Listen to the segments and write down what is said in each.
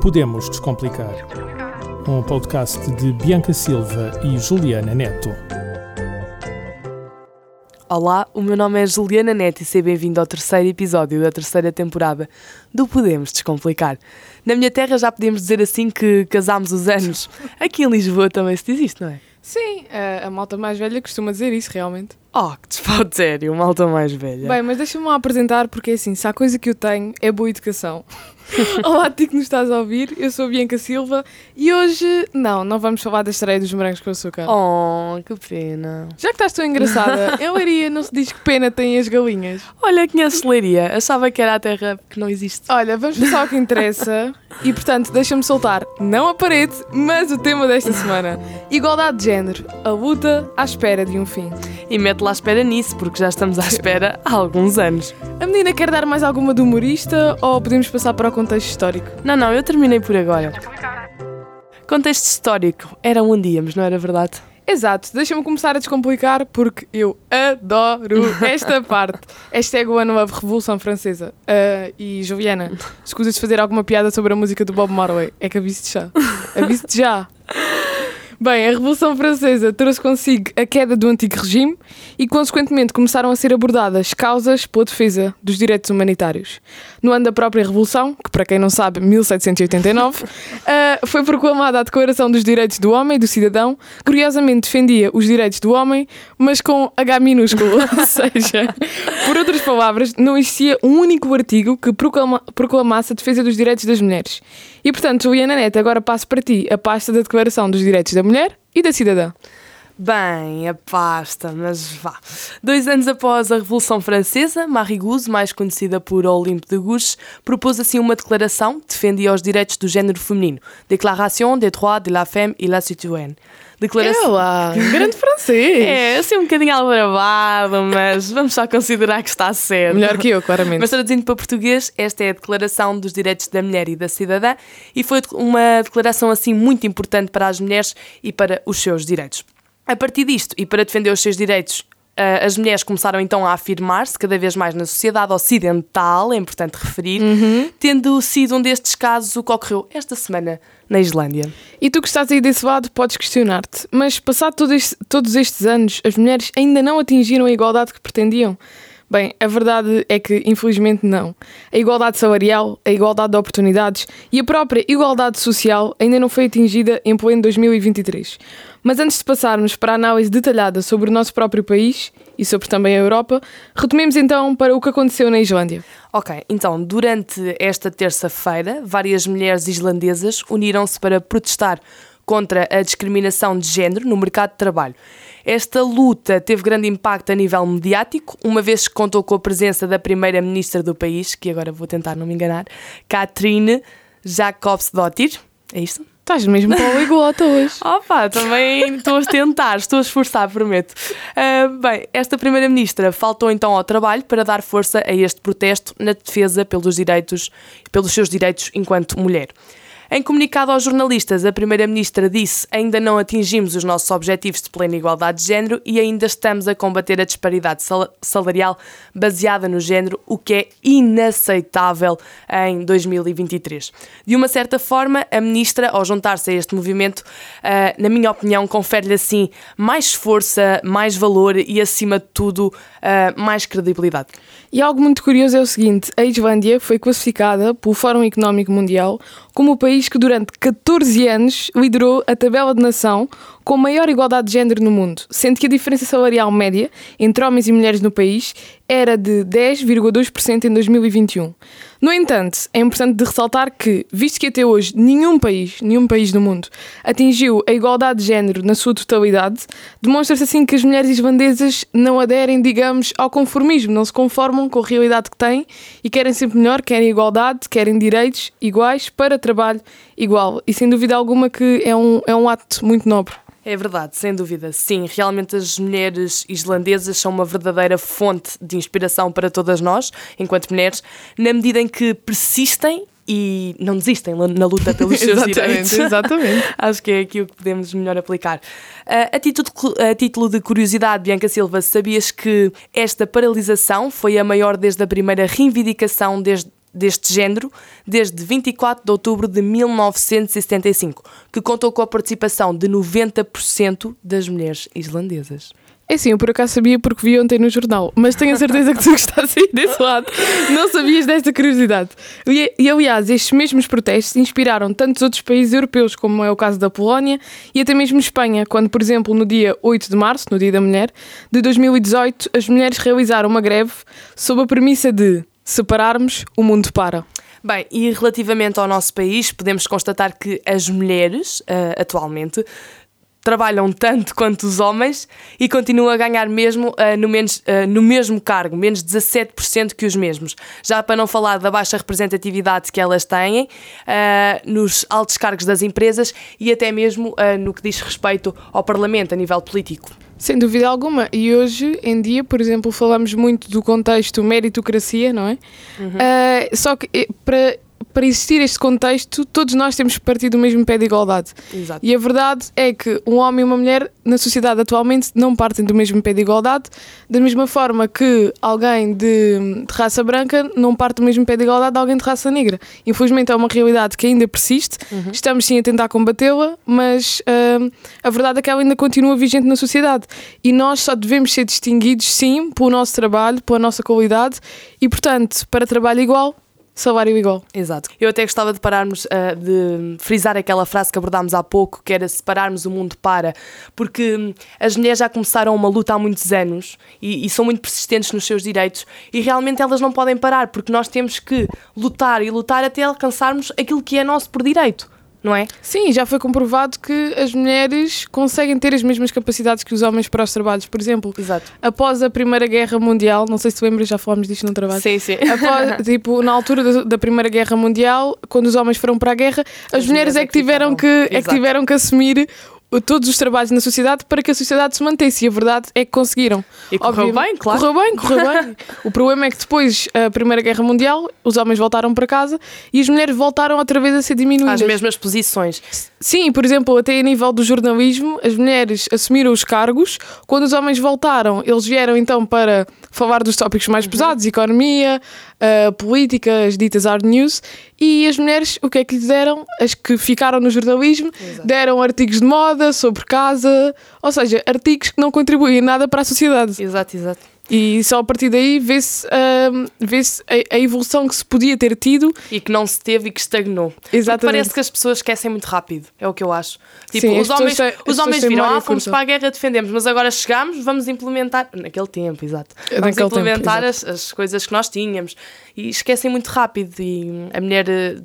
Podemos Descomplicar. Um podcast de Bianca Silva e Juliana Neto. Olá, o meu nome é Juliana Neto e seja bem-vindo ao terceiro episódio da terceira temporada do Podemos Descomplicar. Na minha terra já podemos dizer assim que casámos os anos. Aqui em Lisboa também se diz isto, não é? Sim, a, a malta mais velha costuma dizer isso, realmente. Oh, que despaude sério, malta mais velha. Bem, mas deixa-me apresentar, porque é assim, se há coisa que eu tenho, é boa educação. Olá, ti que nos estás a ouvir, eu sou a Bianca Silva e hoje, não, não vamos falar da estreia dos morangos com açúcar. Oh, que pena. Já que estás tão engraçada, em Leiria não se diz que pena têm as galinhas. Olha, conheço Leiria, achava que era a terra que não existe. Olha, vamos passar ao que interessa e, portanto, deixa-me soltar, não a parede, mas o tema desta semana. Igualdade de género, a luta à espera de um fim. E mete lá à espera nisso, porque já estamos à espera há alguns anos. A menina quer dar mais alguma humorista ou podemos passar para o contexto histórico? Não, não, eu terminei por agora. Contexto histórico, era onde íamos, não era verdade? Exato, deixa-me começar a descomplicar porque eu adoro esta parte. Hashtag o ano da Revolução Francesa. Uh, e Juliana, escusas de fazer alguma piada sobre a música do Bob Marley. É que aviso-te já. Aviso-te já. Bem, a Revolução Francesa trouxe consigo a queda do antigo regime e, consequentemente, começaram a ser abordadas causas pela defesa dos direitos humanitários. No ano da própria Revolução, que para quem não sabe, 1789, uh, foi proclamada a Declaração dos Direitos do Homem e do Cidadão, que curiosamente defendia os direitos do homem, mas com H minúsculo, ou seja, por outras palavras, não existia um único artigo que proclama, proclamasse a defesa dos direitos das mulheres. E, portanto, Juliana Neto, agora passo para ti a pasta da Declaração dos Direitos da Mulher e da Cidadã. Bem, a pasta, mas vá. Dois anos após a Revolução Francesa, Marie Gouze, mais conhecida por Olympe de Gouges, propôs assim uma declaração que defendia os direitos do género feminino. Déclaration des droits de la femme et la citoyenne. Declaração... Ela, grande francês! É, assim um bocadinho alvarabado, mas vamos só considerar que está certo. Melhor que eu, claramente. Mas traduzindo para português, esta é a Declaração dos Direitos da Mulher e da Cidadã e foi uma declaração assim muito importante para as mulheres e para os seus direitos. A partir disto, e para defender os seus direitos, as mulheres começaram então a afirmar-se cada vez mais na sociedade ocidental, é importante referir, uhum. tendo sido um destes casos o que ocorreu esta semana na Islândia. E tu que estás aí desse lado podes questionar-te, mas passado todo este, todos estes anos, as mulheres ainda não atingiram a igualdade que pretendiam? Bem, a verdade é que, infelizmente, não. A igualdade salarial, a igualdade de oportunidades e a própria igualdade social ainda não foi atingida em pleno 2023. Mas antes de passarmos para a análise detalhada sobre o nosso próprio país e sobre também a Europa, retomemos então para o que aconteceu na Islândia. Ok, então, durante esta terça-feira, várias mulheres islandesas uniram-se para protestar contra a discriminação de género no mercado de trabalho. Esta luta teve grande impacto a nível mediático, uma vez que contou com a presença da primeira-ministra do país, que agora vou tentar não me enganar, Katrin Jakobsdottir. É isto? Estás mesmo para o iglota hoje. Opa, também estou a tentar, estou a esforçar, prometo. Uh, bem, esta Primeira-Ministra faltou então ao trabalho para dar força a este protesto na defesa pelos direitos, pelos seus direitos enquanto mulher. Em comunicado aos jornalistas, a Primeira-Ministra disse: Ainda não atingimos os nossos objetivos de plena igualdade de género e ainda estamos a combater a disparidade salarial baseada no género, o que é inaceitável em 2023. De uma certa forma, a Ministra, ao juntar-se a este movimento, uh, na minha opinião, confere-lhe assim mais força, mais valor e, acima de tudo, uh, mais credibilidade. E algo muito curioso é o seguinte: a Islândia foi classificada pelo Fórum Económico Mundial como o país que durante 14 anos liderou a tabela de nação com maior igualdade de género no mundo, sendo que a diferença salarial média entre homens e mulheres no país era de 10,2% em 2021. No entanto, é importante de ressaltar que, visto que até hoje nenhum país, nenhum país do mundo, atingiu a igualdade de género na sua totalidade, demonstra-se assim que as mulheres islandesas não aderem, digamos, ao conformismo, não se conformam com a realidade que têm e querem sempre melhor, querem igualdade, querem direitos iguais para trabalho igual. E sem dúvida alguma que é um, é um ato muito nobre. É verdade, sem dúvida. Sim, realmente as mulheres islandesas são uma verdadeira fonte de inspiração para todas nós, enquanto mulheres, na medida em que persistem e não desistem na luta pelos seus exatamente, direitos. Exatamente. Acho que é aqui o que podemos melhor aplicar. Uh, a, título, a título de curiosidade, Bianca Silva, sabias que esta paralisação foi a maior desde a primeira reivindicação desde deste género desde 24 de outubro de 1975, que contou com a participação de 90% das mulheres islandesas. É sim, eu por acaso sabia porque vi ontem no jornal, mas tenho a certeza que tu estás aí desse lado. Não sabias desta curiosidade. E, aliás, estes mesmos protestos inspiraram tantos outros países europeus, como é o caso da Polónia e até mesmo Espanha, quando, por exemplo, no dia 8 de março, no Dia da Mulher, de 2018, as mulheres realizaram uma greve sob a premissa de separarmos, o mundo para. Bem, e relativamente ao nosso país, podemos constatar que as mulheres, uh, atualmente, trabalham tanto quanto os homens e continuam a ganhar mesmo uh, no, menos, uh, no mesmo cargo, menos 17% que os mesmos. Já para não falar da baixa representatividade que elas têm uh, nos altos cargos das empresas e até mesmo no que diz respeito ao Parlamento a nível político. Sem dúvida alguma. E hoje em dia, por exemplo, falamos muito do contexto meritocracia, não é? Uhum. só que eh, para para existir este contexto, todos nós temos que partir do mesmo pé de igualdade. Exato. E a verdade é que um homem e uma mulher na sociedade atualmente não partem do mesmo pé de igualdade, da mesma forma que alguém de, de raça branca não parte do mesmo pé de igualdade de alguém de raça negra. Infelizmente é uma realidade que ainda persiste, uhum. estamos sim a tentar combatê-la, mas uh, a verdade é que ela ainda continua vigente na sociedade. E nós só devemos ser distinguidos, sim, pelo nosso trabalho, pela nossa qualidade e, portanto, para trabalho igual, salário igual. Exato. Eu até gostava de pararmos, uh, de frisar aquela frase que abordámos há pouco, que era separarmos o mundo para, porque hum, as mulheres já começaram uma luta há muitos anos e, e, são muito persistentes nos seus direitos e realmente elas não podem parar, porque nós temos que lutar e lutar até alcançarmos aquilo que é nosso por direito não é? Sim, já foi comprovado que as mulheres conseguem ter as mesmas capacidades que os homens para os trabalhos. Por exemplo, Exato. após a Primeira Guerra Mundial, não sei se lembras, já falámos disto no trabalho. Sim, sim. Após, tipo, na altura da, Primeira Guerra Mundial, quando os homens foram para a guerra, as, as mulheres, mulheres é que tiveram que, é que tiveram que assumir todos os trabalhos na sociedade para que a sociedade se mantesse. E a verdade é que conseguiram. E correu Obviamente, bem, claro. Correu bem, correu bem. o problema é que depois da Primeira Guerra Mundial, os homens voltaram para casa e as mulheres voltaram outra vez a ser diminuídas. Às mesmas posições. Sim, por exemplo, até a nível do jornalismo, as mulheres assumiram os cargos. Quando os homens voltaram, eles vieram então para falar dos tópicos mais uhum. pesados, economia, uh, política, as ditas hard news. E as mulheres, o que é que lhes deram? As que ficaram no jornalismo, Exato. deram artigos de moda, sobre casa, ou seja, artigos que não contribuem nada para a sociedade. Exato, exato. E só a partir daí vê-se uh, vê a, a, evolução que se podia ter tido. E que não se teve e que estagnou. Exatamente. Porque parece que as pessoas esquecem muito rápido, é o que eu acho. Tipo, Sim, os homens, têm, os homens viram, ah, fomos para a guerra, defendemos, mas agora chegamos, vamos implementar. Naquele tempo, exato. Vamos Naquele implementar tempo, as, as coisas que nós tínhamos. E esquecem muito rápido. E a mulher eh,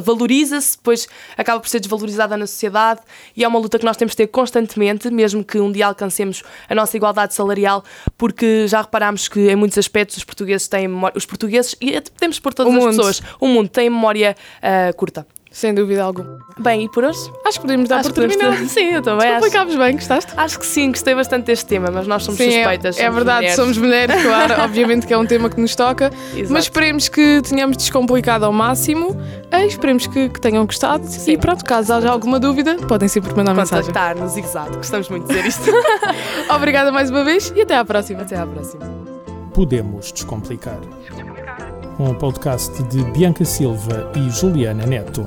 valoriza-se, depois acaba por ser desvalorizada na sociedade. E é uma luta que nós temos de ter constantemente, mesmo que um dia alcancemos a nossa igualdade salarial, porque já reparámos que em muitos aspectos os portugueses têm memória, os portugueses, e podemos pôr todas o as mundo. pessoas, o mundo tem memória uh, curta. Sem dúvida alguma. Bem, e por hoje? Acho que podemos dar acho por terminado. Sim, eu também Explicámos bem, gostaste? Acho que sim, gostei bastante deste tema, mas nós somos sim, é- suspeitas. É, é verdade, mulheres. somos mulheres, claro, obviamente que é um tema que nos toca, Exato. mas esperemos que tenhamos descomplicado ao máximo e esperemos que, que tenham gostado. Sim. E pronto, caso haja alguma dúvida, podem sempre mandar mensagem. Contactar no Zigzag, gostamos muito de dizer isto. Obrigada mais uma vez e até à próxima. Até à próxima. Podemos Descomplicar. Um podcast de Bianca Silva e Juliana Neto.